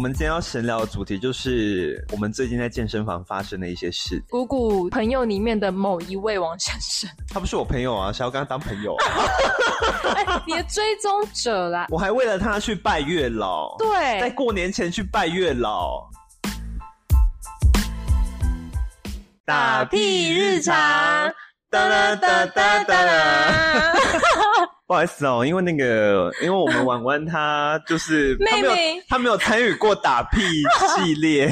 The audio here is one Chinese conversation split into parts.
们今天要闲聊的主题就是我们最近在健身房发生的一些事。姑姑朋友里面的某一位王先生，他不是我朋友啊，想要跟他当朋友。啊。哎，你的追踪者啦，我还为了他去拜月老，对。在对，过年前去拜月老。打屁日常，哒哒哒哒哒。啦，不好意思哦，因为那个，因为我们婉婉她就是她没有妹妹。她没有参与过打屁系列，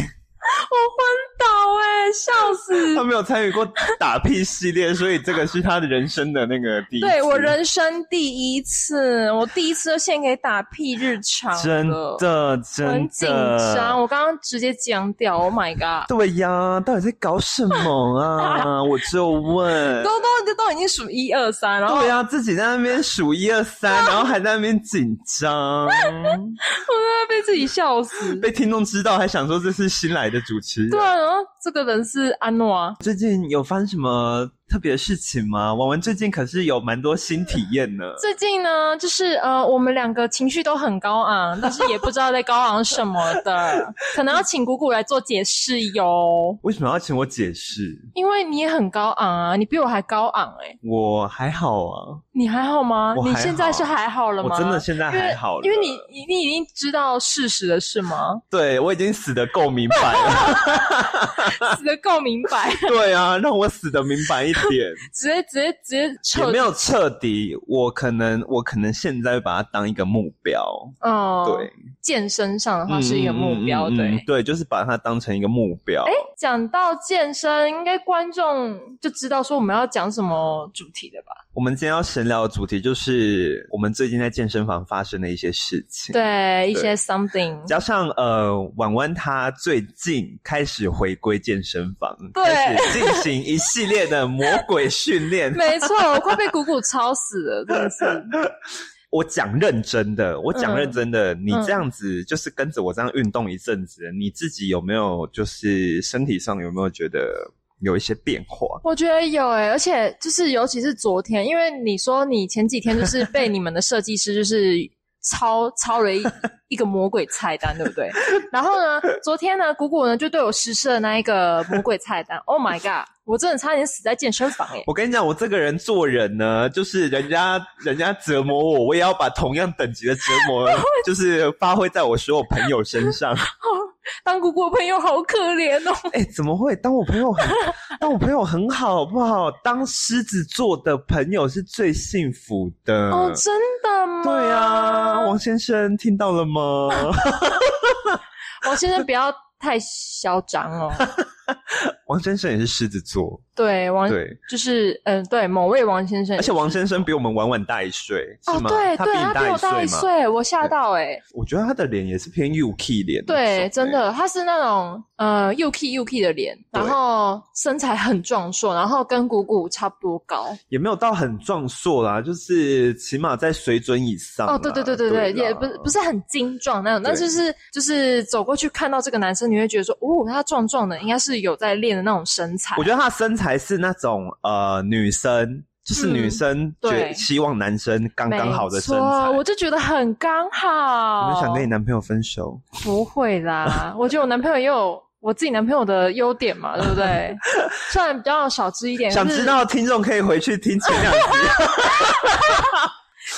笑死他！没有参与过打屁系列，所以这个是他的人生的那个第一次。对我人生第一次，我第一次就献给打屁日常了，真的真的很紧张，我刚刚直接僵掉，Oh my god！对呀，到底在搞什么啊？我就问。都都都已经数一二三，然后对呀、自己在那边数一二三，然后还在那边紧张，我都要被自己笑死。被听众知道还想说这是新来的主持人。对啊，然后这个人是安诺啊，最近有翻什么特别的事情吗？王文最近可是有蛮多新体验呢。最近呢，就是呃，我们两个情绪都很高昂，但是也不知道在高昂什么的，可能要请谷谷来做解释哟。为什么要请我解释？因为你也很高昂啊，你比我还高昂哎、我还好啊，你还好吗？你现在是还好了吗？我真的现在还好了因为因为你你你已经知道事实了是吗？对我已经死的够明白了。死的够明白，对啊，让我死的明白一点。直接直接直接也彻没有彻底，我可能我可能现在会把它当一个目标。哦，对，健身上的话是一个目标，对。嗯对，就是把它当成一个目标。哎，讲到健身，应该观众就知道说我们要讲什么主题的吧？我们今天要闲聊的主题就是我们最近在健身房发生的一些事情。对，一些 something，加上呃，婉婉她最近开始回归健身房，对开始进行一系列的魔鬼训练。没错，我快被谷谷操死了，真的是。我讲认真的，我讲嗯认真的，你这样子就是跟着我这样运动一阵子，你自己有没有就是身体上有没有觉得有一些变化？我觉得有诶、而且就是尤其是昨天，因为你说你前几天就是被你们的设计师就是抄 抄了一一个魔鬼菜单，对不对？然后呢，昨天呢，谷谷呢就对我实施了那一个魔鬼菜单。Oh my god！我真的差点死在健身房诶、我跟你讲，我这个人做人呢，就是人家人家折磨我，我也要把同样等级的折磨，就是发挥在我所有朋友身上。当姑姑的朋友好可怜哦。哎、怎么会？当我朋友很，当我朋友很好，好不好？当狮子座的朋友是最幸福的。哦，真的吗？对啊，王先生听到了吗？王先生不要太嚣张哦。王先生也是狮子座，对，王对，就是嗯、对，某位王先生，而且王先生比我们晚晚大一岁，是哦，吗？对对，他比我大一？岁，我吓到哎、我觉得他的脸也是偏 UK 脸对，真欸的，他是那种呃 UK UK 的脸，然后身材很壮硕，然后跟谷谷差不多高。也没有到很壮硕啦，就是起码在水准以上。哦，对对对对对，啦也不不是很精壮那种，但对就是就是走过去看到这个男生，你会觉得说，哦，他壮壮的，应该是有在练的那种身材。我觉得他身材是那种呃女生，就是嗯女生觉对希望男生刚刚好的身材。我就觉得很刚好。你们想跟你男朋友分手？不会啦，我觉得我男朋友也有我自己男朋友的优点嘛，对不对？虽然比较少知一点，想知道的听众可以回去听前两集。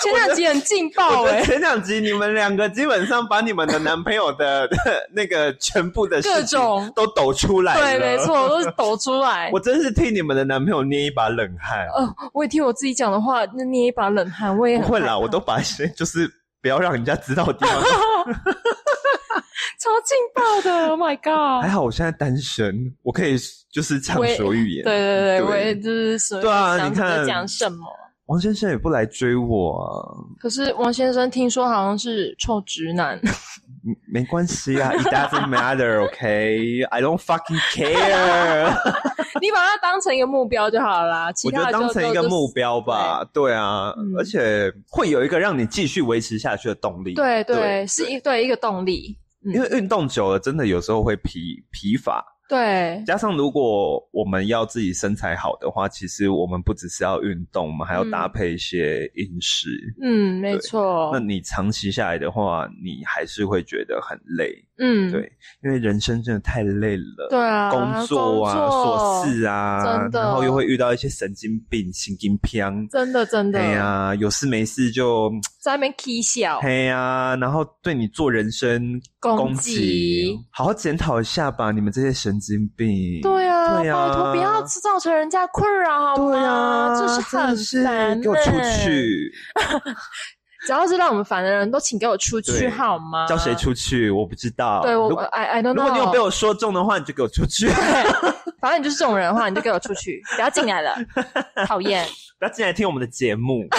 前两集很劲爆哎、前两集你们两个基本上把你们的男朋友的 那个全部的各种都抖出来了。对，没错，都是抖出来。我真是替你们的男朋友捏一把冷汗。呃，我也替我自己讲的话，那捏一把冷汗，我也很不会啦，我都把一些就是不要让人家知道的地方。超劲爆的，Oh my god！还好我现在单身，我可以就是畅所欲言。对对对，对我也就是说，对啊你看在讲什么。王先生也不来追我啊，可是王先生听说好像是臭直男，嗯 没关系啊，It doesn't matter, OK? I don't fucking care。你把它当成一个目标就好啦。其我觉得他就当成一个目标吧，对啊，嗯而且会有一个让你继续维持下去的动力。对对，对是一对一个动力。嗯因为运动久了，真的有时候会疲疲乏。对加上如果我们要自己身材好的话，其实我们不只是要运动，我们还要搭配一些饮食。嗯，没错那。你长期下来的话，你还是会觉得很累。嗯，对，因为人生真的太累了。对啊，工作啊、琐事啊，然后又会遇到一些神经病、神经病，真的真的。哎呀，有事没事就在那边 k 笑。哎呀，然后对你做人身攻击，好好检讨一下吧，你们这些神经病。对啊，对啊，拜托不要造成人家困扰好吗？这是很烦。给我出去！只要是让我们烦的人都请给我出去好吗？叫谁出去？我不知道。对我，I I don't know。如果你有被我说中的话，你就给我出去。反正你就是这种人的话，你就给我出去，不要进来了，讨厌！不要进来听我们的节目。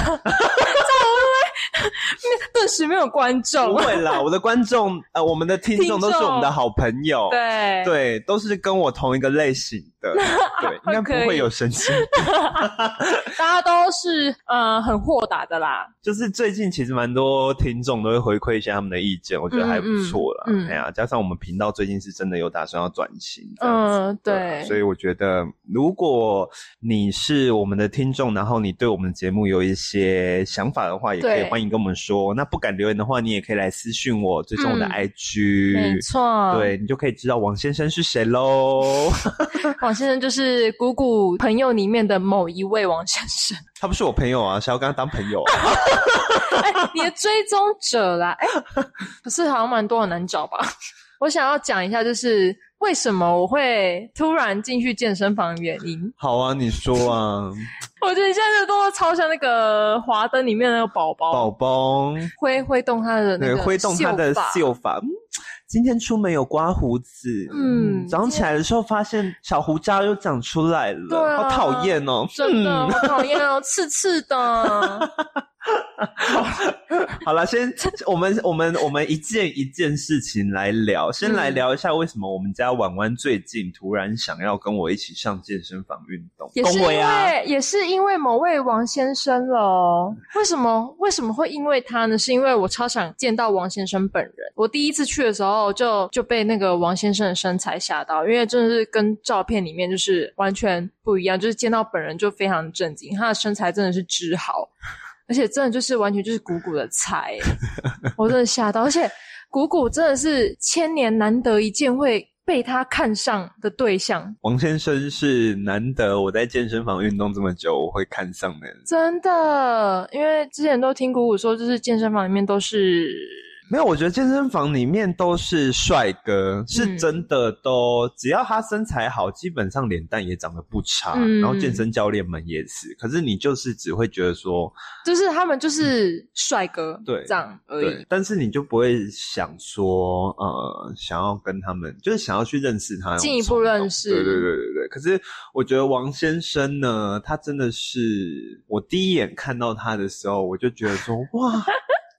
顿时没有观众。不会啦，我的观众呃，我们的听众都是我们的好朋友，对对，都是跟我同一个类型的，对，应该不会有神经。大家都是呃很豁达的啦。就是最近其实蛮多听众都会回馈一下他们的意见，我觉得还不错啦。哎呀，加上我们频道最近是真的有打算要转型，嗯，对，所以我觉得如果你是我们的听众，然后你对我们的节目有一些想法的话，也可以欢迎跟我们说。那不敢留言的话，你也可以来私讯我，追踪我的 IG，没错，对你就可以知道王先生是谁喽。王先生就是姑姑朋友里面的某一位王先生。他不是我朋友啊，想要跟他当朋友。你的追踪者啦，哎，不是好像蛮多很难找吧？我想要讲一下，就是为什么我会突然进去健身房的原因。好啊，你说啊。我觉得你现在就动作超像那个华灯里面那个宝宝，宝宝。挥挥动他的那个挥动他的秀发。今天出门有刮胡子，嗯，早上起来的时候发现小胡渣又长出来了，对，好讨厌哦，真的好讨厌哦，刺刺的。好了，先我们我们我们一件一件事情来聊，先来聊一下为什么我们家婉婉最近突然想要跟我一起上健身房运动，也是因为也是因为某位王先生了。为什么为什么会因为他呢？是因为我超想见到王先生本人。我第一次去的时候就就被那个王先生的身材吓到，因为真的是跟照片里面就是完全不一样，就是见到本人就非常震惊，他的身材真的是之好。而且真的就是完全就是谷谷的菜，我真的吓到。而且谷谷真的是千年难得一见会被他看上的对象。王先生是难得我在健身房运动这么久我会看上的人，真的。因为之前都听谷谷说，就是健身房里面都是。没有，我觉得健身房里面都是帅哥，是真的都，只要他身材好，基本上脸蛋也长得不差。然后健身教练们也是，可是你就是只会觉得说，就是他们就是帅哥，对，这样而已。但是你就不会想说，呃，想要跟他们，就是想要去认识他，进一步认识。对对对对对。可是我觉得王先生呢，他真的是，我第一眼看到他的时候，我就觉得说，哇。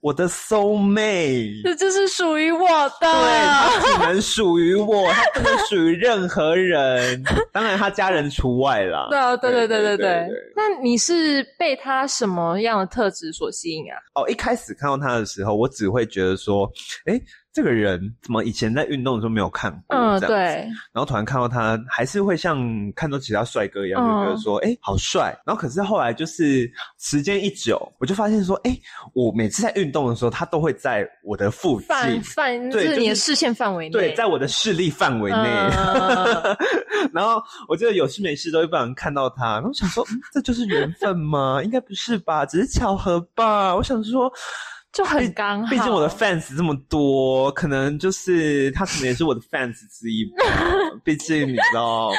我的 soul mate，这就是属于我的，对，他只能属于我，他不能属于任何人，当然他家人除外啦。对啊，对对对对对。那你是被他什么样的特质所吸引啊？哦，一开始看到他的时候，我只会觉得说，哎。这个人怎么以前在运动的时候没有看过？嗯，对。然后突然看到他，还是会像看到其他帅哥一样，就觉得说，哎，好帅。然后可是后来就是时间一久，我就发现说，哎，我每次在运动的时候，他都会在我的附近，范对你的视线范围内，对，在我的视力范围内。然后我觉得有事没事都会不小心看到他，然后想说，这就是缘分吗？应该不是吧，只是巧合吧？我想说。就很刚好，毕竟我的 fans 这么多，可能就是他可能也是我的 fans 之一吧。毕竟你知道，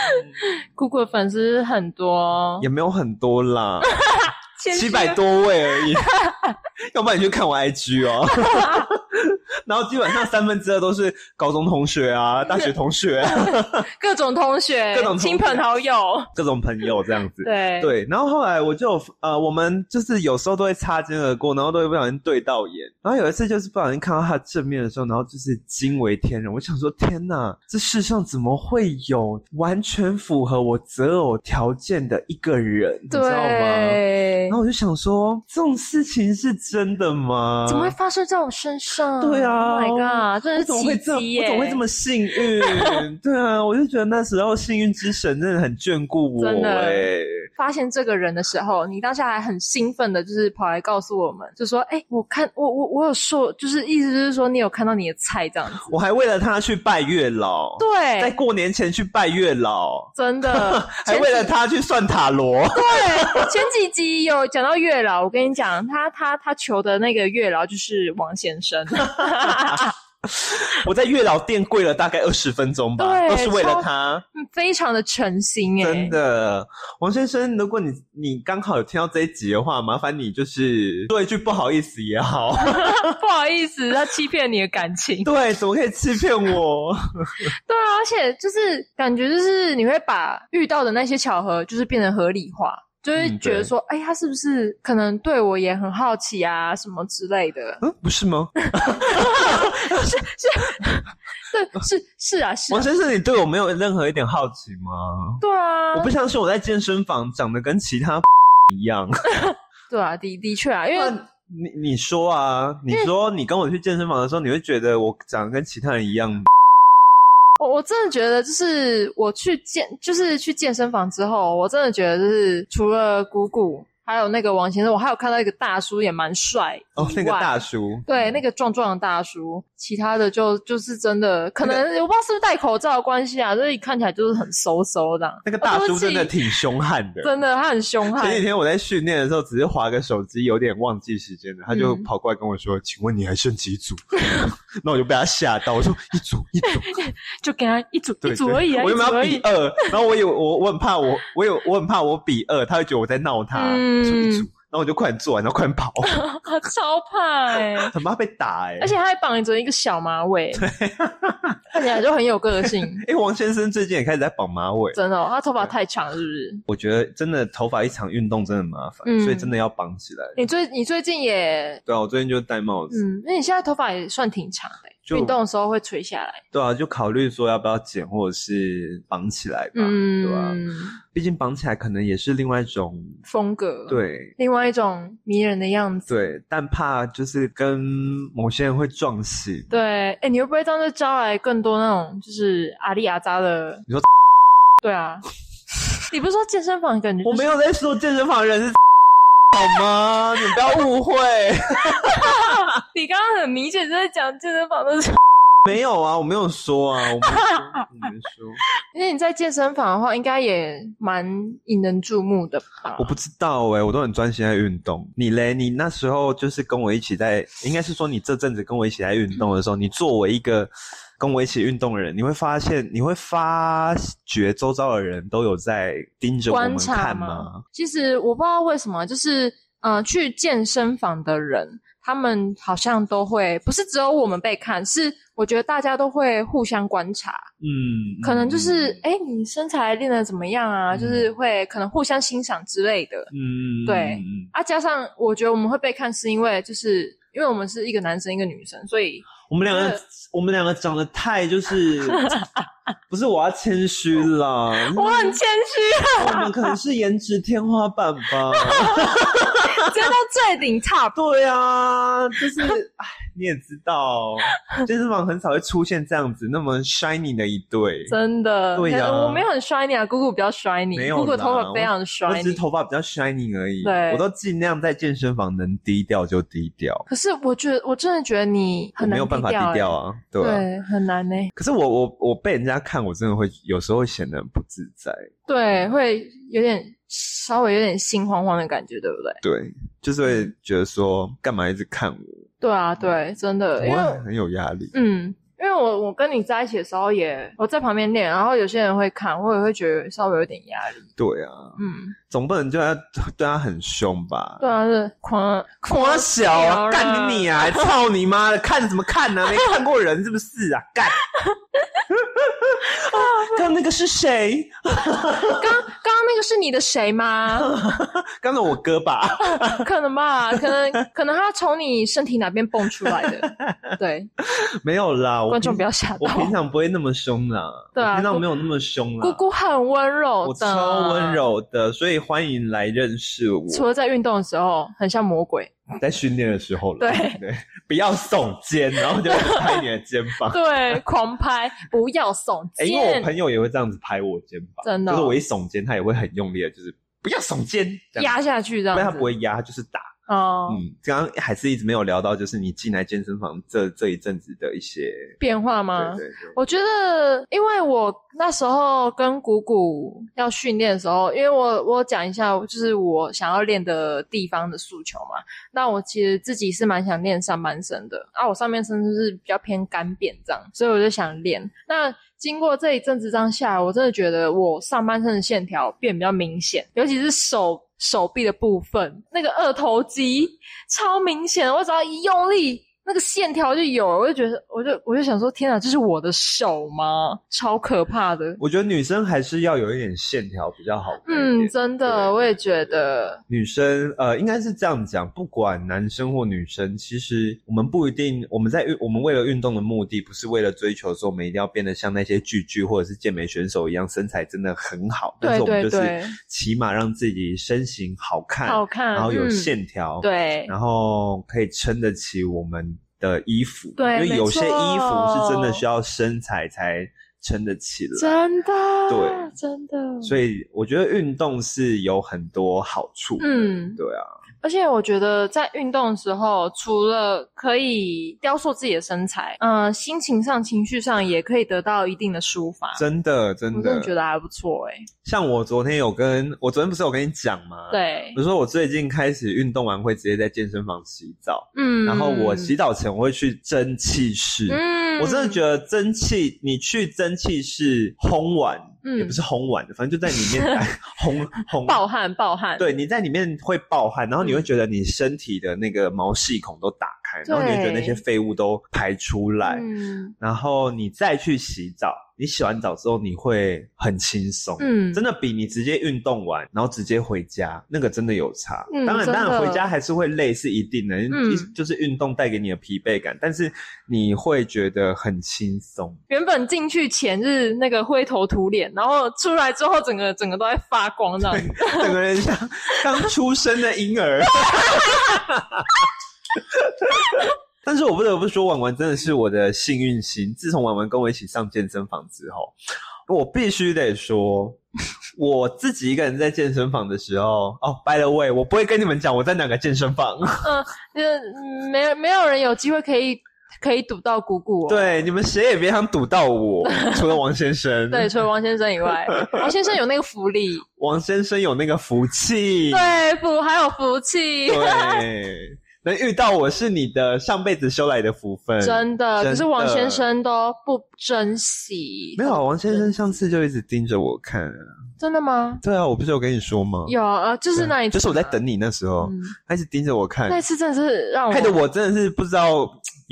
姑姑的粉丝很多，也没有很多啦。七百多位而已，要不然你去看我 IG 哦。然后基本上三分之二都是高中同学啊，大学同学，各种同学，各种亲朋好友，各种朋友这样子。对对，然后后来我就呃，我们就是有时候都会擦肩而过，然后都会不小心对到眼。然后有一次就是不小心看到他正面的时候，然后就是惊为天人。我想说，天哪，这世上怎么会有完全符合我择偶条件的一个人？你知道吗？然后我就想说，这种事情是真的吗？怎么会发生在我身上？对啊，My God，真是奇迹我怎么会这么幸运？对啊，我就觉得那时候幸运之神真的很眷顾我。真的，发现这个人的时候，你当下还很兴奋的，就是跑来告诉我们，就说：“哎、我看我我我有说，就是意思就是说你有看到你的菜这样子。我还为了他去拜月老，”对在，过年前去拜月老，真的，还为了他去算塔罗。对前几集有讲到月老，我跟你讲，他他他求的那个月老就是王先生。我在月老店跪了大概二十分钟吧，都是为了他。嗯非常的诚心哎、真的，王先生，如果你你刚好有听到这一集的话，麻烦你就是说一句不好意思也好。不好意思，他欺骗你的感情。对，怎么可以欺骗我？对啊，而且就是感觉就是你会把遇到的那些巧合，就是变得合理化，就会嗯对觉得说，哎、他是不是可能对我也很好奇啊，什么之类的。嗯，不是吗？对，是是啊，是啊王先生，你对我没有任何一点好奇吗？对啊，我不相信我在健身房长得跟其他一样。对啊，的的确啊，因为你你说啊，你说你跟我去健身房的时候，你会觉得我长得跟其他人一样吗？我我真的觉得，就是我去健，就是去健身房之后，我真的觉得就是除了姑姑。还有那个王先生，我还有看到一个大叔也蛮帅哦，那个大叔，对，那个壮壮的大叔，其他的就就是真的，可能我不知道是不是戴口罩的关系啊，所以看起来就是很嗖嗖的。那个大叔真的挺凶悍的。真的，他很凶悍前几。天我在训练的时候，只是划个手机，有点忘记时间了，他就嗯跑过来跟我说：“请问你还剩几组？” 那我就被他吓到，我说：“一组，一组。就给他一组对”一组而已啊，我原本要一组而已。比二，然后我有我我很怕我我有我很怕我比二，他会觉得我在闹他，嗯说一组，然后我就快点做完，然后快点跑，超怕哎、很怕被打哎、而且他还绑着一个小马尾，对看起来就很有个性。哎、王先生最近也开始在绑马尾，真的、哦，他头发太长了，是不是？我觉得真的头发一场运动真的很麻烦，嗯所以真的要绑起来。你最你最近也对啊，我最近就戴帽子，嗯，那你现在头发也算挺长的欸，就运动的时候会垂下来。对啊，就考虑说要不要剪或者是绑起来吧，对吧、嗯，毕竟绑起来可能也是另外一种风格，，对另外一种迷人的样子。对，但怕就是跟某些人会撞型。对，哎，你会不会这样就招来更多那种就是阿里阿扎的？你说对啊，你不是说健身房感觉、我没，有在说健身房人是好吗？你不要误会，你刚刚很明显是在讲健身房的事。没有啊，我没有说啊，我没说，我没说，因为你在健身房的话，应该也蛮引人注目的吧？我不知道哎、我都很专心在运动。你嘞？你那时候就是跟我一起在，应该是说你这阵子跟我一起在运动的时候，你作为一个跟我一起运动的人，你会发现，你会发觉周遭的人都有在盯着我们看吗？吗？其实我不知道为什么，就是呃，去健身房的人，他们好像都会，不是只有我们被看，是我觉得大家都会互相观察，嗯，可能就是嗯哎、诶你身材练得怎么样啊？嗯就是会可能互相欣赏之类的。嗯，对嗯啊，加上我觉得我们会被看，是因为就是因为我们是一个男生一个女生，所以我们两个，我们两个长得太就是，不是我要谦虚啦，我很谦虚，我们可能是颜值天花板吧。直接到最顶 top。对啊，就是，哎，你也知道，健身房很少会出现这样子那么 shiny 的一对。真的，对呀我没有很 shiny 啊，姑姑比较 shiny，没有姑姑头发非常 shiny 我只是。头发比较 shiny 而已。对我都尽量在健身房能低调就低调，可是我觉得，我真的觉得你很难没有办法低调啊，啊，对啊对，很难呢、可是我我我被人家看，我真的会有时候会显得很不自在。对，会有点稍微有点心慌慌的感觉，对不对？对，就是会觉得说，干嘛一直看我？对啊，对，真的，因为我会很有压力。嗯，因为我我跟你在一起的时候也我在旁边练，然后有些人会看，我也会觉得稍微有点压力。对啊，嗯，总不能就他对他很凶吧？对啊，是狂狂小啊，干你你啊！操你妈的，看什么看呢、没看过人是不是啊？干！刚刚那个是谁？刚刚刚那个是你的谁吗？刚才我哥吧？可能吧，可能可能他从你身体哪边蹦出来的。对，没有啦，我观众不要吓到。我平常不会那么凶啦，对啊平常没有那么凶啦。姑姑很温柔我，超温。柔的，所以欢迎来认识我。除了在运动的时候，很像魔鬼。在训练的时候了，对对，不要耸肩，然后就拍你的肩膀。对，狂拍，不要耸哎，因为我。朋友也会这样子拍我肩膀，真的哦就是我一耸肩，他也会很用力的，就是不要耸肩，压下去这样子。不然他不会压，他就是打。哦、嗯，刚刚还是一直没有聊到，就是你进来健身房这这一阵子的一些，变化吗？对对对，我觉得，因为我那时候跟谷谷要训练的时候，因为我我讲一下，就是我想要练的地方的诉求嘛。那我其实自己是蛮想练上半身的，啊，我上半身就是比较偏干扁这样，所以我就想练。那经过这一阵子这样下来，我真的觉得我上半身的线条变比较明显，尤其是手手臂的部分，那个二头肌超明显，我只要一用力。那个线条就有了，我就觉得，我就我就想说，天啊，这是我的手吗？超可怕的。我觉得女生还是要有一点线条比较好看。嗯，真的，我也觉得。女生呃，应该是这样讲，不管男生或女生，其实我们不一定，我们在运，我们为了运动的目的，不是为了追求说我们一定要变得像那些巨巨或者是健美选手一样，身材真的很好，但是我们就是起码让自己身形好看，好看然后有嗯线条，对，然后可以撑得起我们的衣服，对因为有些衣服是真的需要身材才撑得起来。真的，对，真的。所以我觉得运动是有很多好处。嗯，对啊，而且我觉得在运动的时候，除了可以雕塑自己的身材，嗯、心情上、情绪上也可以得到一定的抒发。真的真我的真的觉得还不错哎、像我昨天有跟我昨天不是有跟你讲吗？，对比，如说我最近开始运动完会直接在健身房洗澡，嗯，然后我洗澡前我会去蒸汽室。嗯，我真的觉得蒸汽，你去蒸汽室烘完，嗯也不是烘完的，反正就在里面哎烘烘暴汗暴汗，对，你在里面会暴汗，然后你会觉得你身体的那个毛细孔都打开，然后你会觉得那些废物都排出来，嗯。然后你再去洗澡，你洗完澡之后你会很轻松，嗯，真的比你直接运动完然后直接回家那个真的有差。嗯当然，当然回家还是会累是一定的，嗯就是运动带给你的疲惫感，但是你会觉得很轻松。原本进去前是那个灰头土脸，然后出来之后整个整个都在发光这样子。整个人像 刚出生的婴儿。但是我不得不说，婉婉真的是我的幸运星。自从婉婉跟我一起上健身房之后，我必须得说，我自己一个人在健身房的时候，哦，by the way，我不会跟你们讲我在哪个健身房。嗯，就没有没有人有机会可以可以堵到姑姑、哦。对，你们谁也别想堵到我，除了王先生。对，除了王先生以外，王先生有那个福利，王先生有那个福气。对福还有福气，对，能遇到我是你的上辈子修来的福分。真的。真可是王先生都不珍惜。没有啊，王先生上次就一直盯着我看啊。真的吗？对啊，我不是有跟你说吗？有啊，就是那一次，就是我在等你那时候，嗯他一直盯着我看那，次真的是让我害得我真的是不知道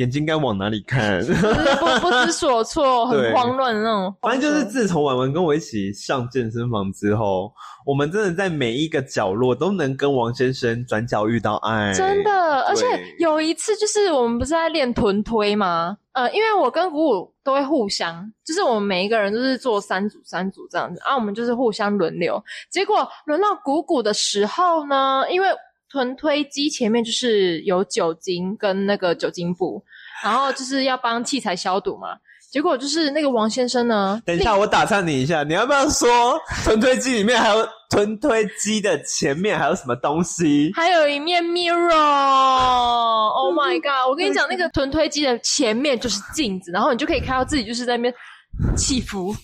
眼睛该往哪里看。就 是不不知所措，很慌乱的那种。反正就是自从婉婉跟我一起上健身房之后，我们真的在每一个角落都能跟王先生转角遇到爱。真的，而且有一次就是我们不是在练臀推吗？呃，因为我跟鼓舞都会互相，就是我们每一个人都是做三组三组这样子，啊，我们就是互相轮流。结果轮到鼓鼓的时候呢，因为臀推机前面就是有酒精跟那个酒精布，然后就是要帮器材消毒嘛。结果就是那个王先生呢，等一下，我打岔你一下，你要不要说臀推机里面还有臀推机的前面还有什么东西？还有一面 mirror，Oh my god！我跟你讲，那个臀推机的前面就是镜子，然后你就可以看到自己就是在那边起伏。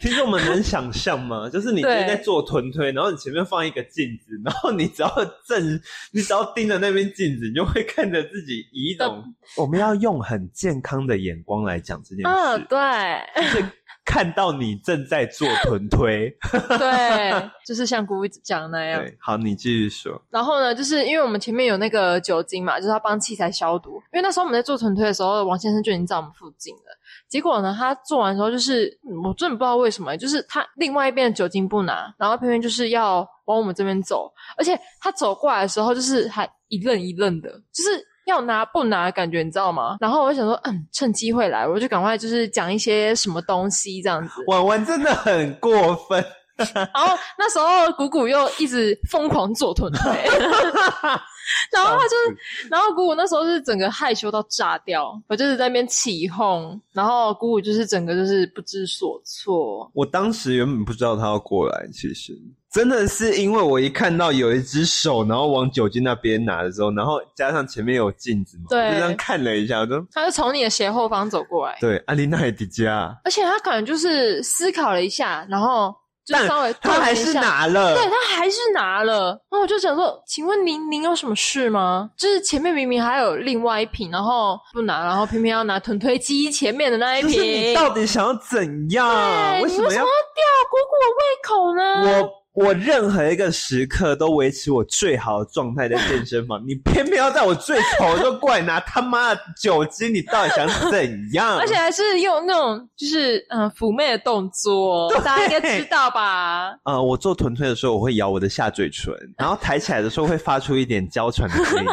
听众们能想象吗？就是你今天在做臀推，然后你前面放一个镜子，然后你只要正，你只要盯着那边镜子，你就会看着自己以一种我们要用很健康的眼光来讲这件事嗯，事，对就是看到你正在做臀推。对，就是像姑姑讲的那样。对，好，你继续说。然后呢，就是因为我们前面有那个酒精嘛，就是要帮器材消毒。因为那时候我们在做臀推的时候，王先生就已经在我们附近了。结果呢，他做完之后，就是、我真的不知道为什么，就是他另外一边的酒精不拿，然后偏偏就是要往我们这边走，而且他走过来的时候，就是还一愣一愣的，就是。要拿不拿的感觉，你知道吗？然后我就想说，嗯，趁机会来，我就赶快就是讲一些什么东西这样子。婉婉真的很过分，然后那时候谷谷又一直疯狂做臀腿，然后他就是，然后谷谷那时候是整个害羞到炸掉，我就是在那边起哄，然后谷谷就是整个就是不知所措。我当时原本不知道他要过来，其实。真的是因为我一看到有一只手，然后往酒精那边拿的时候，然后加上前面有镜子嘛，对。我就这样看了一下，我就他就从你的斜后方走过来，对，阿丽娜也迪加，而且他可能就是思考了一下，然后就但稍微他还是拿了，对他还是拿了，然后我就想说，请问您您有什么事吗？就是前面明明还有另外一瓶，然后不拿，然后偏偏要拿臀推机前面的那一就是你瓶，到底想要怎样？为什么要为什么要吊姑姑的胃口呢？我？我任何一个时刻都维持我最好的状态在健身房，你偏偏要在我最丑的时候过来拿他妈的酒精，你到底想怎样？而且还是用那种就是嗯、呃妩媚的动作，大家应该知道吧？呃，我做臀推的时候，我会咬我的下嘴唇，然后抬起来的时候会发出一点娇喘的声音。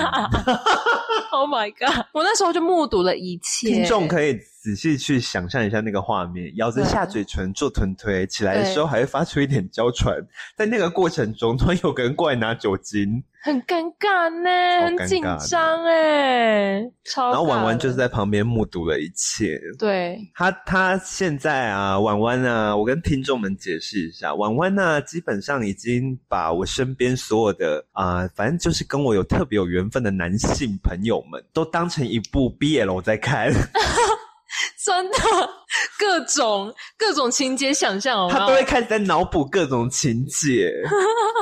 Oh my god！我那时候就目睹了一切。听众可以仔细去想象一下那个画面，咬着下嘴唇做臀推，起来的时候还会发出一点娇喘。在那个过程中，突然有个人过来拿酒精，很尴尬呢，很紧张哎，超。然后婉婉就是在旁边目睹了一切。对，他他现在啊，婉婉啊，我跟听众们解释一下，婉婉呢，基本上已经把我身边所有的啊、反正就是跟我有特别有缘分的男性朋友们，都当成一部 BL 在看。真的各种各种情节想象，哦他都会开始在脑补各种情节，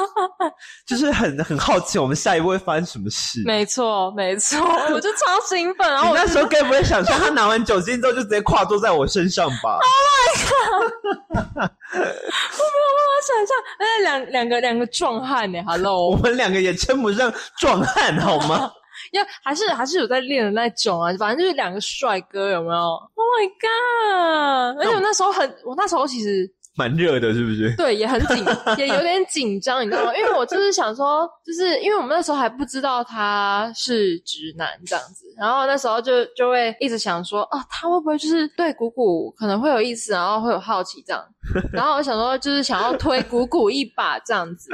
就是很很好奇我们下一步会发生什么事。没错，没错，我就超兴奋，然后我那时候该不会想象他拿完酒精之后就直接跨坐在我身上吧？Oh my god！我没有办法？想象，哎，两两个两个壮汉呢我，Hello，我们两个也称不上壮汉好吗？要还是还是有在练的那种啊，反正就是两个帅哥，有没有？Oh my god！而且我那时候很，我那时候其实蛮热的，是不是？对，也很紧，也有点紧张，你知道吗？因为我就是想说，就是因为我们那时候还不知道他是直男这样子，然后那时候就就会一直想说，啊，他会不会就是对谷谷可能会有意思，然后会有好奇这样，然后我想说，就是想要推谷谷一把这样子，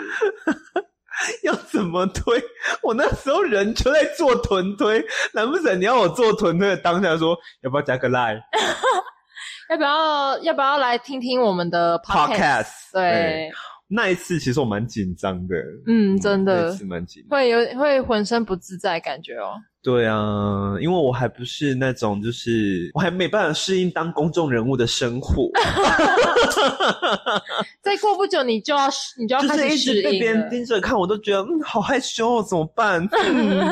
要怎么推？我那时候人就在做臀推，难不成你要我做臀推的当下说要不要加个 line 要不要要不要来听听我们的 podcast？, podcast？对，那一次其实我蛮紧张的，嗯，真那的一次蛮紧。会有会浑身不自在感觉哦。对啊，因为我还不是那种，就是我还没办法适应当公众人物的生活，再过不久，你就要你就要就是一开始适直被别人。盯着看，我都觉得嗯好害羞哦，怎么办？嗯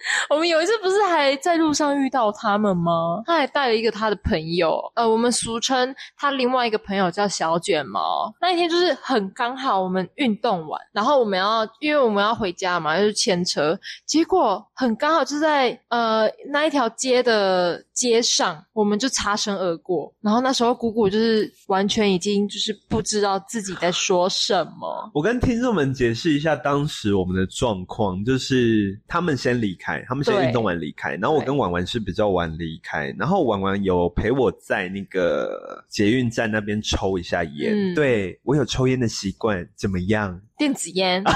我们有一次不是还在路上遇到他们吗？他还带了一个他的朋友，呃，我们俗称他另外一个朋友叫小卷毛。那一天就是很刚好，我们运动完，然后我们要因为我们要回家嘛，就是牵车，结果很刚好就在呃那一条街的街上，我们就擦身而过。然后那时候姑姑就是完全已经就是不知道自己在说什么。我跟听众们解释一下当时我们的状况，就是他们先离开，他们先对运动完离开，然后我跟婉婉是比较晚离开，然后婉婉有陪我在那个捷运站那边抽一下烟，嗯对我有抽烟的习惯，怎么样？电子烟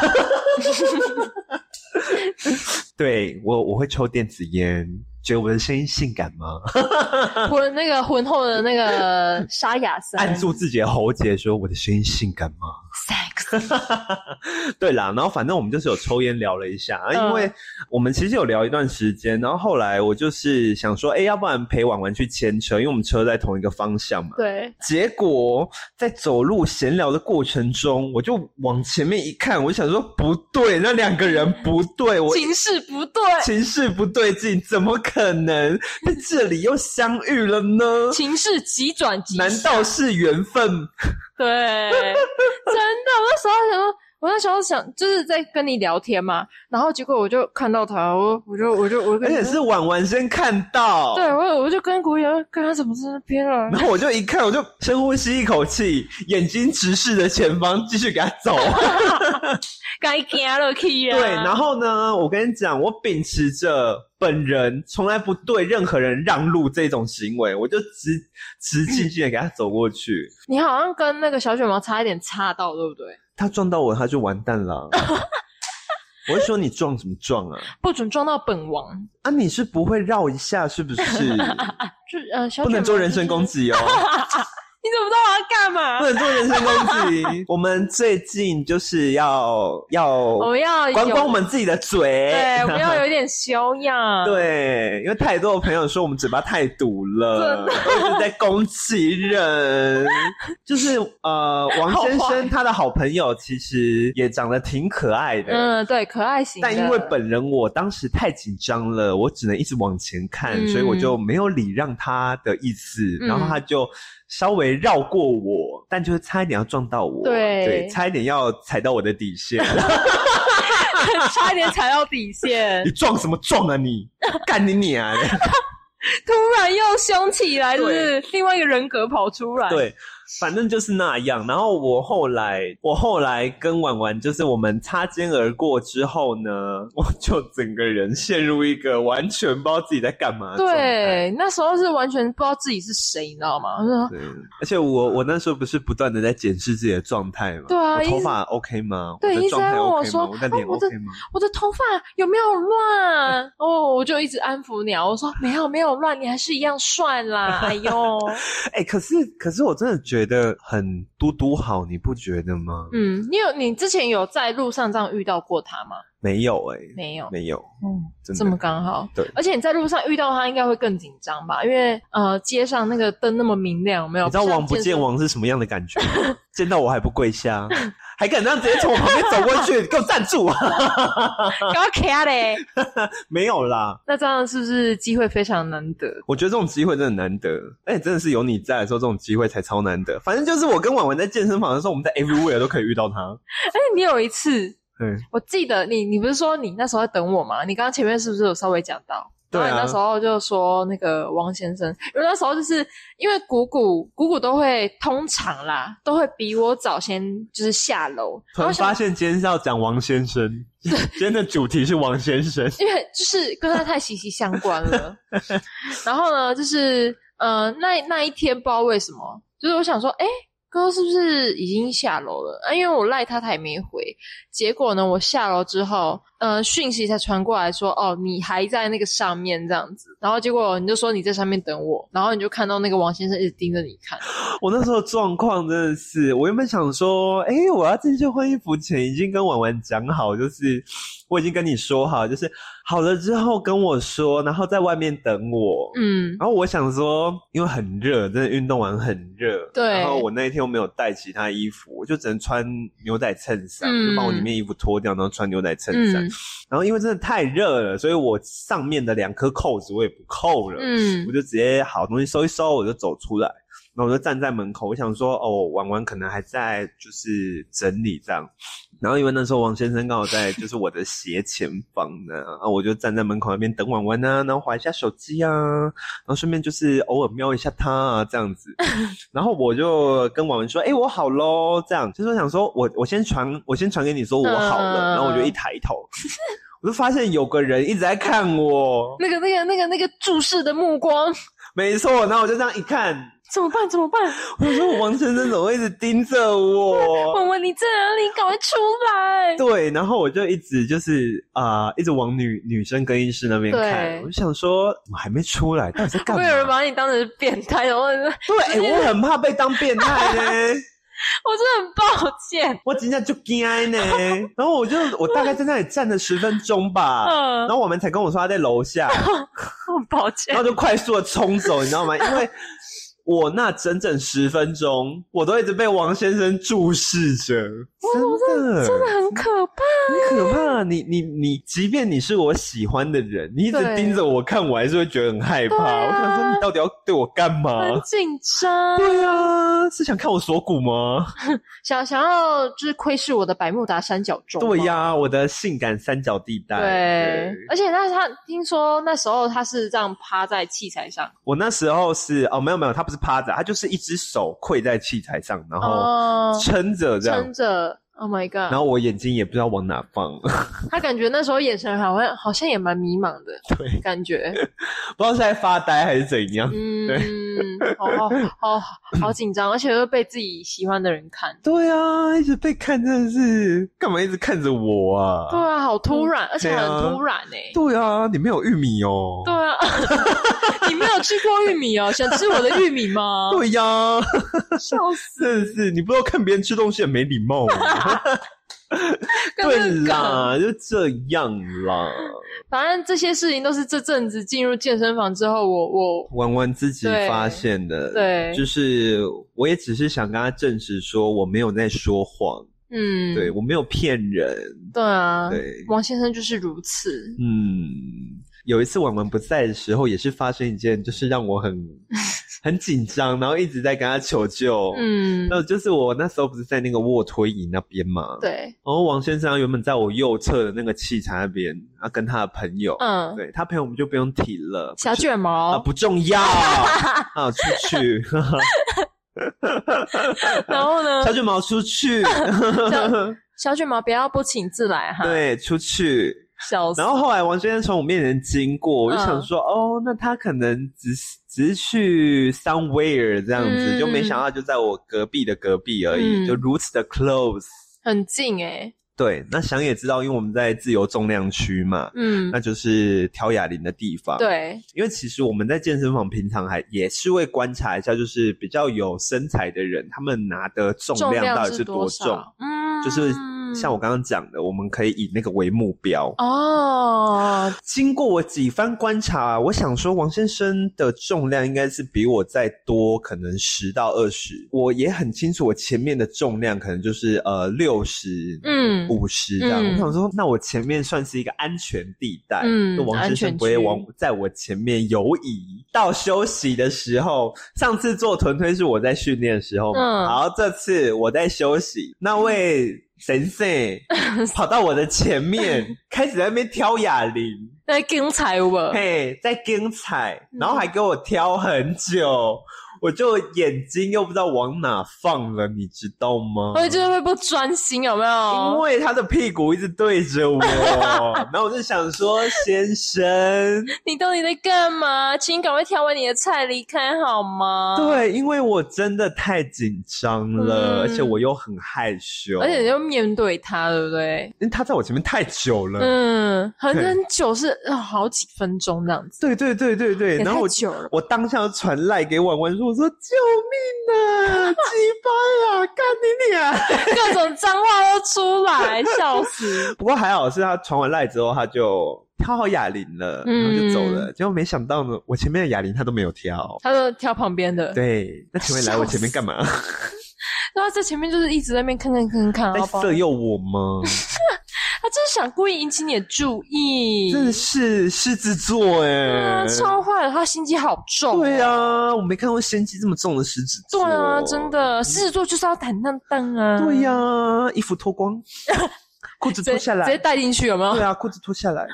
对我我会抽电子烟，觉得我的声音性感吗？浑那个浑厚的那个沙哑声，按住自己的喉结说我的声音性感吗？sex。对啦，然后反正我们就是有抽烟聊了一下，嗯因为我们其实有聊一段时间，然后后来我就是想说，哎，要不然陪婉婉去牵车，因为我们车在同一个方向嘛。对，结果在走路闲聊的过程中，我就往前面一看，我就想说不对，那两个人不对，我情势不对，情势不对劲，怎么可能在这里又相遇了呢？情势急转急。难道是缘分？对？真的，我那时候想说，我那时候想就是在跟你聊天嘛，然后结果我就看到他，我我就我就我就而且是婉婉先看到，对我我就跟古言，跟他怎么在那边了？然后我就一看，我就深呼吸一口气，眼睛直视着前方，继续给他走。该惊了去啊！对，然后呢，我跟你讲，我秉持着本人从来不对任何人让路这种行为，我就直直静静的给他走过去。你好像跟那个小卷毛差一点差到，对不对？他撞到我，他就完蛋了。我是说你撞什么撞啊？不准撞到本王，啊，你是不会绕一下是不是？就呃，小不能做人身攻击哦。你怎么知道我要干嘛不？能做人身攻击。我们最近就是要要我们要管管我们自己的嘴，对，我们要 有一点修养。，对，因为太多的朋友说我们嘴巴太毒了，都一直在攻击人。就是呃，王先生他的好朋友其实也长得挺可爱的，嗯，对，可爱型。但因为本人我当时太紧张了，我只能一直往前看，嗯所以我就没有礼让他的意思，嗯然后他就稍微绕过我，但就是差一点要撞到我，对差一点要踩到我的底线。差一点踩到底线你，撞什么撞啊你？干你你啊！突然又凶起来，就是另外一个人格跑出来。，对，反正就是那样。然后我后来，我后来跟婉婉，就是我们擦肩而过之后呢，我就整个人陷入一个完全不知道自己在干嘛。对，那时候是完全不知道自己是谁，你知道吗？而且我我那时候不是不断的在检视自己的状态吗？对啊我头发 OK 吗？对一直我的状态在问我说吗？我的脸啊我的头发有没有乱？哦，我就一直安抚你啊，我说没有没有乱，你还是一样帅啦。哎呦，哎、可是可是我真的觉得很嘟嘟好，你不觉得吗？嗯，你有你之前有在路上这样遇到过他吗？没有哎、没有，没有，嗯，真的这么刚好。对而且你在路上遇到他，应该会更紧张吧？因为呃，街上那个灯那么明亮，有没有？你知道王不见王是什么样的感觉？见到我还不跪下，还敢这样直接从我旁边走过去，给我站住！给我卡嘞，没有啦，那这样是不是机会非常难得？我觉得这种机会真的难得，而且真的是有你在的时候，这种机会才超难得。反正就是我跟婉婉在健身房的时候，我们在 everywhere 都可以遇到他。哎，你有一次，对，我记得你，你不是说你那时候在等我吗？你刚刚前面是不是有稍微讲到？对啊然后你那时候就说那个王先生，因为那时候就是因为谷谷谷谷都会通常啦，都会比我早先就是下楼，突然发现今天是要讲王先生，今天的主题是王先生。因为就是跟他太息息相关了。然后呢，就是呃，那那一天不知道为什么，就是我想说，哎，刚刚是不是已经下楼了啊？因为我赖他，他也没回。结果呢，我下楼之后，呃，讯息才传过来说，哦，你还在那个上面这样子。然后结果你就说你在上面等我，然后你就看到那个王先生一直盯着你看。我那时候状况真的是，我原本想说，哎、我要进去换衣服前已经跟婉婉讲好，就是我已经跟你说好，就是好了之后跟我说，然后在外面等我。嗯，然后我想说，因为很热，真的运动完很热。对然后我那一天又没有带其他衣服，我就只能穿牛仔衬衫，嗯就把我里面衣服脱掉，然后穿牛仔衬衫。嗯然后因为真的太热了，所以我上面的两颗扣子我也不扣了。嗯。我就直接好东西收一收，我就走出来，然后我就站在门口，我想说，哦，婉婉可能还在就是整理这样，然后因为那时候王先生刚好在就是我的斜前方呢，然后我就站在门口那边等婉婉啊，然后划一下手机啊，然后顺便就是偶尔瞄一下他啊这样子，然后我就跟婉婉说，哎、我好喽，这样。就是我想说我我先传我先传给你说我好了，嗯。然后我就一抬头。我就发现有个人一直在看我，那个那个那个那个注视的目光，没错，然后我就这样一看，怎么办？怎么办？我说王先生怎么一直盯着我？问问你在哪里？赶快出来！对，然后我就一直就是啊、呃一直往女女生更衣室那边看，我就想说怎么还没出来，到底在干会有人？把你当成变态，然后我对、欸我很怕被当变态呢，真的很抱歉。我今天就惊呢。然后我就我大概在那里站了十分钟吧，嗯然后我们才跟我说他在楼下，很抱歉然。后就快速的冲走，你知道吗？因为我那整整十分钟，我都一直被王先生注视着，真的真的很可怕，很可怕。你你你，即便你是我喜欢的人，你一直盯着我看，我还是会觉得很害怕。啊我想说，你到底要对我干嘛很？紧张，对啊，是想看我锁骨吗？想想要就是窥视我的百慕达三角洲。对。呀，我的性感三角地带。对，而且那他听说那时候他是这样趴在器材上，我那时候是哦，没有没有，他不是趴着，他就是一只手跪在器材上，然后哦，撑着这样撑。着，Oh my god！然后我眼睛也不知道往哪放，他感觉那时候眼神好像好像也蛮迷茫的对，感觉，不知道是在发呆还是怎样。嗯，好好好好紧张，而且又被自己喜欢的人看，对啊，一直被看真的是干嘛一直看着我啊？对啊，好突然，而且很突然哎、对啊，你没有玉米哦。对啊，你没有吃过玉米哦？想吃我的玉米吗？对呀，笑死！真的是你不知道看别人吃东西很没礼貌啊。对啦，就这样啦。反正这些事情都是这阵子进入健身房之后，我我玩玩自己对发现的，对。就是我也只是想跟他证实说我没有在说谎，嗯，对我没有骗人，对啊，对，王先生就是如此。嗯，有一次婉婉不在的时候，也是发生一件就是让我很 很紧张，然后一直在跟他求救，嗯，那就是我那时候不是在那个卧推椅那边嘛，对，然后王先生原本在我右侧的那个器材那边，啊，跟他的朋友，嗯，对他朋友我们就不用提了，小卷毛啊，不重要 啊，出去，然后呢小，卷毛出去，小卷毛不要不请自来哈，，对，出去。笑死。然后后来王先生从我面前经过，我就想说，哦，那他可能只是只是去 somewhere 这样子，嗯就没想到就在我隔壁的隔壁而已，嗯就如此的 close。很近哎，对，那想也知道，因为我们在自由重量区嘛，嗯，那就是挑哑铃的地方。，对，因为其实我们在健身房平常还也是会观察一下，就是比较有身材的人，他们拿的重重量到底是多重？少？嗯，就是像我刚刚讲的，我们可以以那个为目标。哦，经过我几番观察，我想说王先生的重量应该是比我再多，可能十到二十。我也很清楚，我前面的重量可能就是呃六十、嗯五十这样。嗯我想说，那我前面算是一个安全地带，嗯就王先生不会往在我前面游移。到休息的时候，上次做臀推是我在训练的时候嘛，嗯好，这次我在休息，那位神社 跑到我的前面，开始在那边挑哑铃。在精彩我？嘿，在跟踩，嗯然后还给我挑很久，我就眼睛又不知道往哪放了，你知道吗？我就是会不专心，有没有因？为他的屁股一直对着我，然后我就想说，先生，你到底在干嘛？请你赶快挑完你的菜离开好吗？，对，因为我真的太紧张了，嗯而且我又很害羞，而且你就面对他，对不对？因为他在我前面太久了，嗯，很久是呃好几分钟这样子，对对对对对，然后我。我当下就传赖给婉婉说：“我说救命啊，鸡巴呀，干你俩！” 各种脏话都出来，笑死！不过还好是他传完赖之后，他就挑好哑铃了，然后就走了。结果没想到呢，我前面的哑铃他都没有挑。他都挑旁边的，对，那请问来我前面干嘛？那他在前面就是一直在那边 看看看看，在色诱我吗？他就是想故意引起你的注意，真的是狮子座哎、啊，超坏的，他心机好重，对啊，我没看过心机这么重的狮子座。对啊，真。的，狮子座就是要坦荡荡啊，对呀、衣服脱光，裤子脱下来。直接带进去有没有对？啊，裤子脱下来，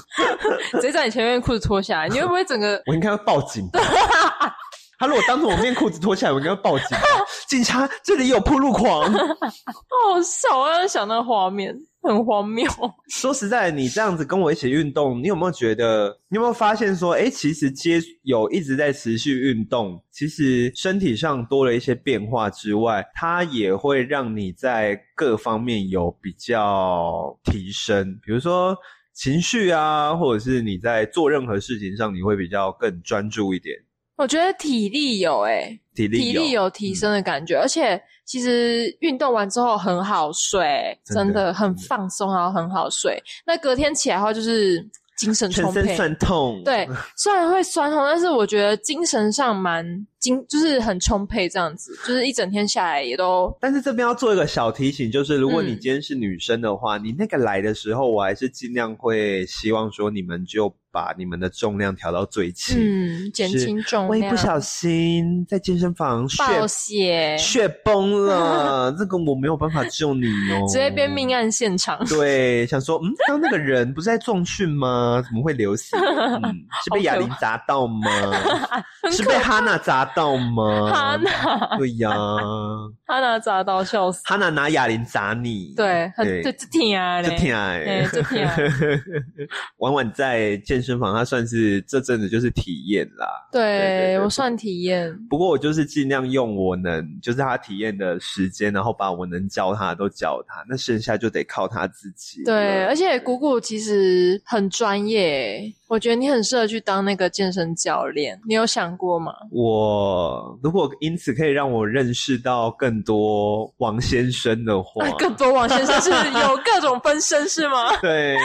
直接在你前面裤子脱下来，你会不会整个？我应该要报警。他如果当着我面裤子脱下来，我应该要报警。警察，这里有铺路狂。好笑，我要想那个画面，很荒谬。说实在，你这样子跟我一起运动，你有没有觉得？你有没有发现说，哎，其实接有一直在持续运动，其实身体上多了一些变化之外，它也会让你在各方面有比较提升，比如说情绪啊，或者是你在做任何事情上，你会比较更专注一点，我觉得体力有诶、体力体力有提升的感觉，而且其实运动完之后很好睡，真的很放松，然后很好睡。那隔天起来的话，就是精神全身充沛。酸痛。对，虽然会酸痛，但是我觉得精神上蛮精，就是很充沛，这样子，就是一整天下来也都但是这边要做一个小提醒，就是如果你嗯今天是女生的话，你那个来的时候，我还是尽量会希望说你们就把你们的重量调到最轻。嗯减轻重量。万一不小心在健身房血暴血，血崩了，这个我没有办法救你哦，直接变命。案现场。对，想说，嗯，刚刚那个人不是在重训吗？怎么会流血？嗯，是被哑铃砸到吗？是被哈娜砸到吗？哈娜，对呀，哈娜砸到笑死。哈娜拿哑铃砸你，对，很对对，这挺啊，就挺哎哎，就挺啊婉婉在健身房，它算是这阵子就是体验啦。对对对对我算体验。不过我就是尽量用我能，就是他体验的时间，然后把我能教他的都教他，那剩下就得靠他自己。对，而且谷谷其实很专业，我觉得你很适合去当那个健身教练。你有想过吗？我如果因此可以让我认识到更多王先生的话，更多王先生是 有各种分身是吗？对，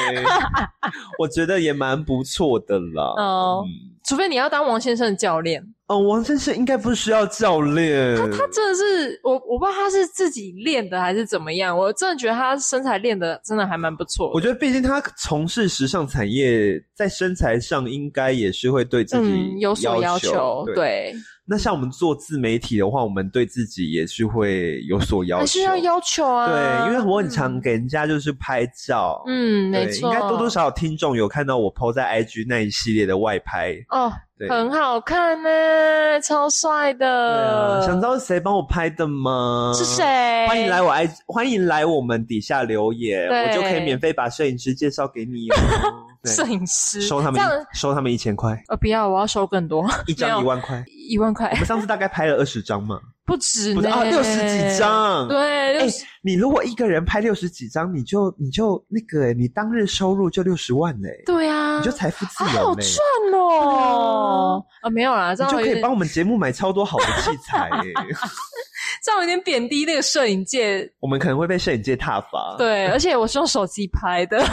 我觉得也蛮不错的啦。哦嗯，除非你要当王先生的教练，哦，王先生应该不需要教练，他他真的是我我不知道他是自己练的还是怎么样，我真的觉得他身材练的真的还蛮不错。我觉得，毕竟他从事时尚产业，在身材上应该也是会对自己嗯有所要求，对。对，那像我们做自媒体的话，我们对自己也是会有所要求，还是要要求啊。对，因为我很常给人家就是拍照，嗯，对没错，应该多多少少听众有看到我 PO 在 IG 那一系列的外拍，哦，对。很好看呢，超帅对啊，的。想知道是谁帮我拍的吗？是？谁？欢迎来我 I，欢迎来我们底下留言，我就可以免费把摄影师介绍给你哦。对摄影师，收他们收他们一千块，呃，不要，我要收更多，一张一万块。一万块我，们上次大概拍了二十张嘛，不止啊，六十几。张。对，哎六十，你如果一个人拍六十几张，你就你就那个，你当日收入就六十万嘞，对啊，你就财富自好由嘞，好赚哦。啊，没有啦，这样就可以帮我们节目买超多好的器材耶。这样有点贬低那个摄影界。我们可能会被摄影界踏伐。，对，而且我是用手机拍的。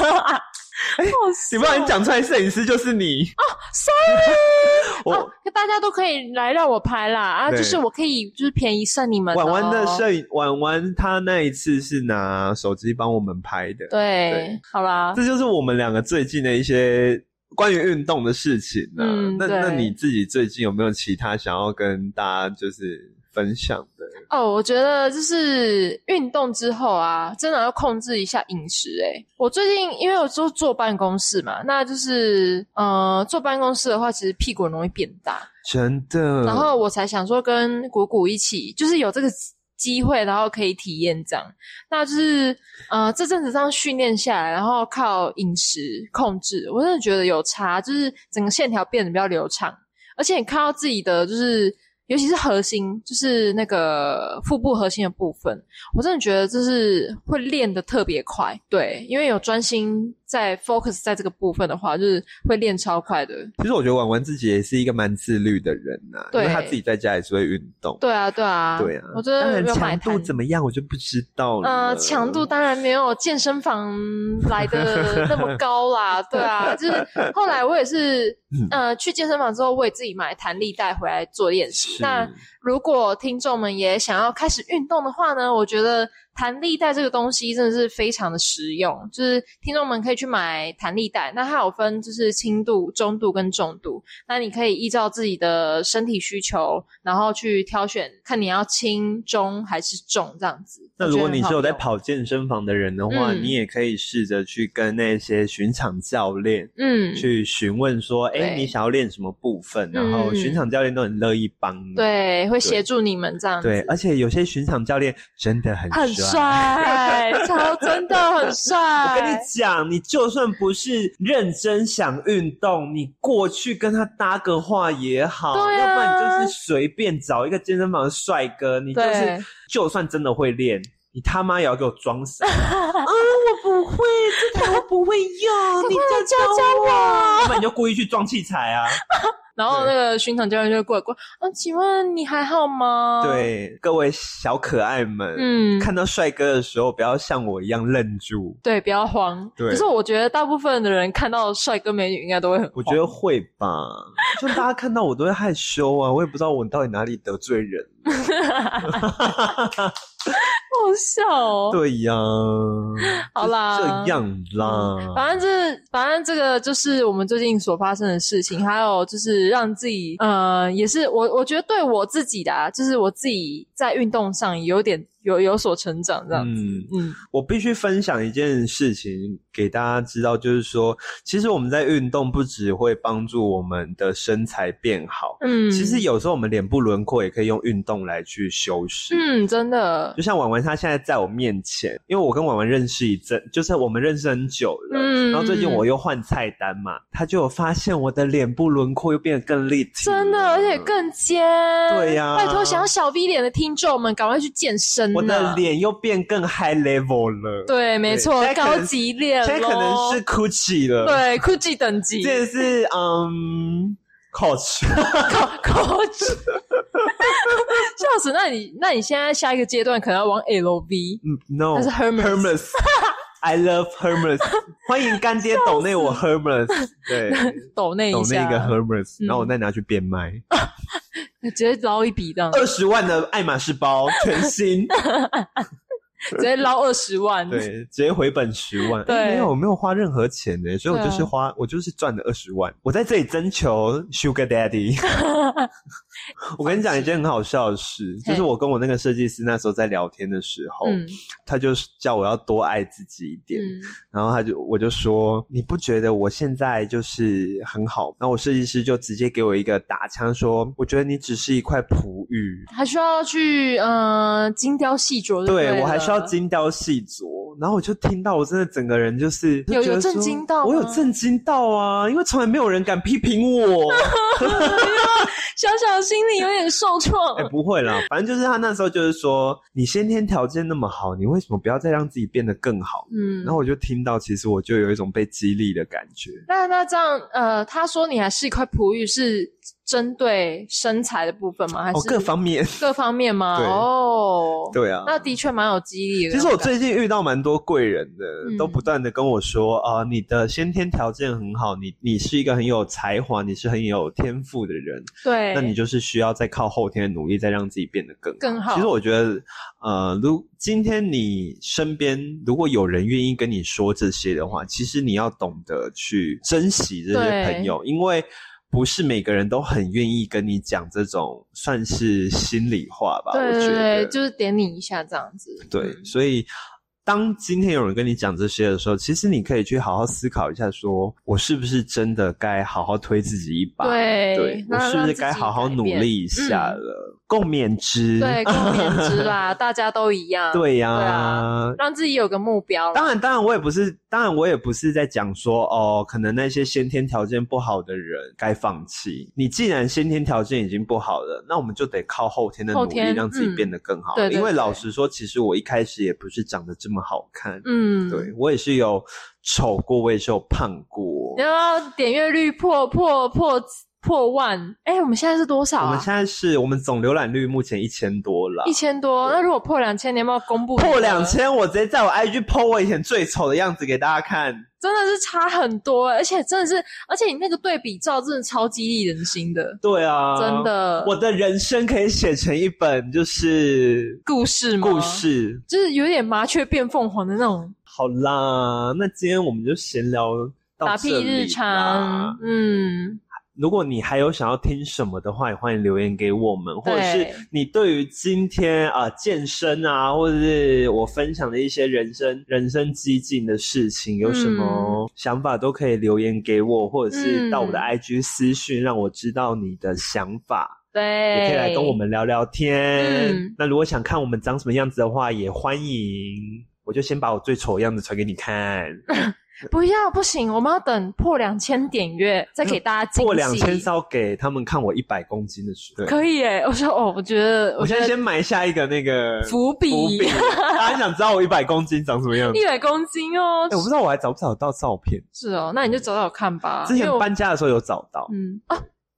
哎，你不然讲出来，摄影师就是你。哦 sorry，我哦，大家都可以来让我拍啦。啊，就是我可以就是便宜算你们婉婉的哦。摄影，婉婉她那一次是拿手机帮我们拍的。对对，好啦，这就是我们两个最近的一些关于运动的事情呢、那那你自己最近有没有其他想要跟大家就是分享的？哦，我觉得就是运动之后啊，真的要控制一下饮食、欸。我最近因为我就坐办公室嘛，那就是呃，坐办公室的话，其实屁股容易变大。真的。然后我才想说跟谷谷一起，就是有这个机会，然后可以体验这样。那就是呃这阵子这样训练下来，然后靠饮食控制，我真的觉得有差，就是整个线条变得比较流畅，而且你看到自己的就是。尤其是核心，就是那个腹部核心的部分，我真的觉得就是会练得特别快。对，因为有专心在 focus 在这个部分的话，就是会练超快的。其实我觉得婉婉自己也是一个蛮自律的人呐、因为对她自己在家也是会运动。对啊，对啊，对啊，我真的当然没有买强度摊怎么样，我就不知道了。呃，强度当然没有健身房来的那么高啦，对啊，就是后来我也是，嗯呃，去健身房之后，我也自己买弹力带回来做练习。那如果听众们也想要开始运动的话呢，我觉得弹力带这个东西真的是非常的实用，就是听众们可以去买弹力带，那它有分就是轻度、中度跟重度，那你可以依照自己的身体需求，然后去挑选，看你要轻、中还是重这样子。那如果你是有在跑健身房的人的话，嗯你也可以试着去跟那些巡场教练，嗯，去询问说，哎、对你想要练什么部分？然后嗯巡场教练都很乐意帮你。对，会协助你们这样子。对，而且有些巡场教练真的很很帅，超真的很帅。我跟你讲，你就算不是认真想运动，你过去跟他搭个话也好，对啊要不然你就是随便找一个健身房的帅哥，你就是就算真的会练，你他妈也要给我装傻。啊，我不会，这台我不会用，你再教教我，要不然你就故意去装器材啊。然后那个巡场教练就会过来过来，啊，请问你还好吗？，对，各位小可爱们，嗯，看到帅哥的时候，不要像我一样愣住。对，不要慌。对可是我觉得大部分的人看到帅哥美女应该都会很慌。我觉得会吧，就大家看到我都会害羞啊，我也不知道我到底哪里得罪人了。好笑哦。对呀，好啦这样啦。反正这，反正这个就是我们最近所发生的事情，还有就是让自己，呃，也是我我觉得对我自己的、啊，就是我自己在运动上有点有有所成长这样子。嗯，嗯我必须分享一件事情给大家知道，就是说，其实我们在运动不只会帮助我们的身材变好，嗯，其实有时候我们脸部轮廓也可以用运动来去修饰。嗯，真的就，像婉婉她现在在我面前，因为我跟婉婉认识一阵，就是我们认识很久了。嗯然后最近我又换菜单嘛，她就有发现我的脸部轮廓又变得更立体，真的，而且更尖。对呀拜托，想要小 V 脸的听众们，赶快去健身我的呐脸又变更 high level 了。对，没错高级脸现在可能是 Gucci 了。，对 Gucci 等级这是嗯 Coach。Coach。笑死！那你那你现在下一个阶段可能要往 LV，嗯，No，那是 Hermes。I love Hermes，欢迎干爹 抖内我 Hermes，对，抖那一下，抖那个 Hermes，嗯然后我再拿去变卖，直接捞一笔这样，二十万的爱马仕包全新，直接捞二十万。对，直接回本十万，对诶没有，我没有花任何钱的，所以我就是花，我就是赚了二十万，我在这里征求 Sugar Daddy。我跟你讲一件很好笑的事，就是我跟我那个设计师那时候在聊天的时候，嗯他就是叫我要多爱自己一点，嗯，然后他就我就说你不觉得我现在就是很好？然后我设计师就直接给我一个打枪说，我觉得你只是一块璞玉，还需要去呃精雕细琢对我还需要精雕细琢。然后我就听到，我真的整个人就是就有有震惊到我有震惊到啊，因为从来没有人敢批评我。小小心里有点受创。哎、不会啦，反正就是他那时候就是说，你先天条件那么好，你为什么不要再让自己变得更好？嗯然后我就听到，其实我就有一种被激励的感觉。那那这样，呃，他说你还是一块璞玉，是针对身材的部分吗？还是哦，各方面，各方面吗？对哦，对啊。那的确蛮有激励的。其实我最近遇到蛮多贵人的，嗯都不断的跟我说啊、你的先天条件很好，你你是一个很有才华，你是很有天赋的人，对，那你就是需要再靠后天的努力，再让自己变得更好。更好其实我觉得，呃，如今天你身边如果有人愿意跟你说这些的话，其实你要懂得去珍惜这些朋友，因为不是每个人都很愿意跟你讲这种算是心里话吧。对我觉对对，就是点你一下这样子。对，嗯所以当今天有人跟你讲这些的时候，其实你可以去好好思考一下说我是不是真的该好好推自己一把？对对我是不是该好好努力一下嗯了？共勉之。对，共勉之啦，大家都一样。对呀、对啊让自己有个目标啦。当然，当然，我也不是，当然，我也不是在讲说，哦，可能那些先天条件不好的人该放弃。你既然先天条件已经不好了，那我们就得靠后天的努力，让自己嗯变得更好。对对因为老实说，其实我一开始也不是长得这么好看，嗯，对我也是有丑过，我也是有胖过。然后点阅率破破破破万，哎，我们现在是多少啊？我们现在是我们总浏览率目前一千多了一，千多。那如果破两千，你要不要公布？破两，千，我直接在我 IG po 我以前最丑的样子给大家看。真的是差很多，而且真的是，而且你那个对比照真的超激励人心的，对啊，真的。我的人生可以写成一本就是故事吗？故，事。就是有点麻雀变凤凰的那种好啦，那今天我们就闲聊到打屁这里日常啦。。嗯，如果你还有想要听什么的话，也欢迎留言给我们，或者是你对于今天啊、健身啊，或者是我分享的一些人生人生激进的事情，有什么想法都可以留言给我，或者是到我的嗯 IG 私讯，让我知道你的想法。对，也可以来跟我们聊聊天。嗯那如果想看我们长什么样子的话，也欢迎。我就先把我最丑的样子传给你看，不要不行，我们要等破两千点阅再给大家惊喜。破两千是要给他们看我一百公斤的时候。对，可以耶！我说哦，我觉得我现在先埋下一个那个伏笔伏笔，大家想知道我一百公斤长什么样子？一百公斤哦。哎、我不知道我还找不找得到照片。是哦，那你就找找看吧。之前搬家的时候有找到，嗯啊，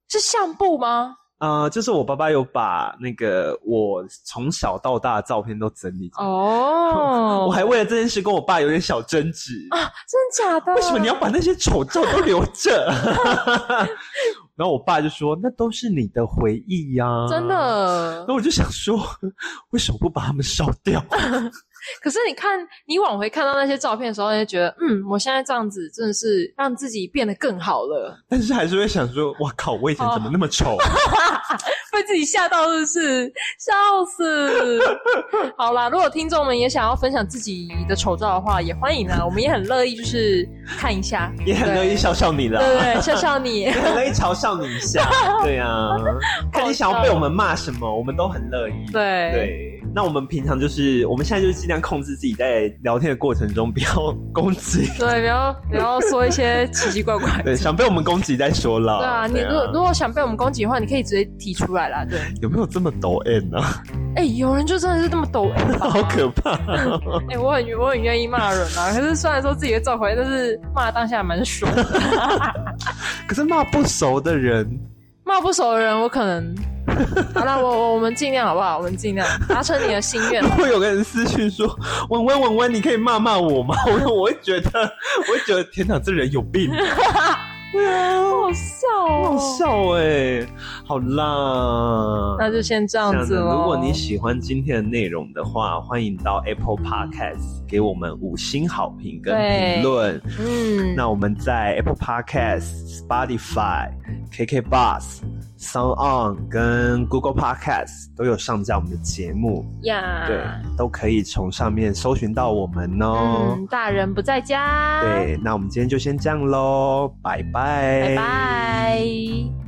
是相簿吗？呃，就是我爸爸有把那个我从小到大的照片都整理。哦，我还为了这件事跟我爸有点小争执。啊，真的假的？为什么你要把那些丑照都留着？然后我爸就说：“那都是你的回忆呀、真。的然？后我就想说，为什么不把它们烧掉？可是你看，你往回看到那些照片的时候，你就觉得，嗯，我现在这样子真的是让自己变得更好了。但是还是会想说，哇靠，我以前怎么那么丑？被自己吓到是不是？笑死！好啦，如果听众们也想要分享自己的丑照的话，也欢迎啊，我们也很乐意，就是看一下，也很乐意笑笑你啦，对对，笑笑你，也很乐意嘲笑你一下，对啊，看你想要被我们骂什么，我们都很乐意。对对，那我们平常就是，我们现在就是尽量控制自己在聊天的过程中不要攻击，对，不要不要说一些奇奇怪怪的。对，想被我们攻击再说啦。对啊，你如果如果想被我们攻击的话，你可以直接提出来啦。对，有没有这么抖 N 呢？哎、有人就真的是这么抖 M 啊？好可怕！哎、我很我很愿意骂人啊，可是虽然说自己的召回，但是骂当下蛮爽的。可是骂不熟的人，骂不熟的人，我可能 好了，我我我们尽量好不好？我们尽量达成你的心愿。会有个人私讯说：“文文文文，你可以骂骂我吗？” 我我会觉得，我会觉得，天哪，这人有病！对啊，好笑好哦，笑哎！好啦，那就先这样子这样喽。如果你喜欢今天的内容的话，欢迎到 Apple Podcast 给我们五星好评跟评论。嗯，那我们在 Apple Podcast、Spotify、KK Bus、Sound On 跟 Google Podcast 都有上架我们的节目，呀，对，都可以从上面搜寻到我们哦。嗯，大人不在家，，对，那我们今天就先这样喽，拜拜，拜拜。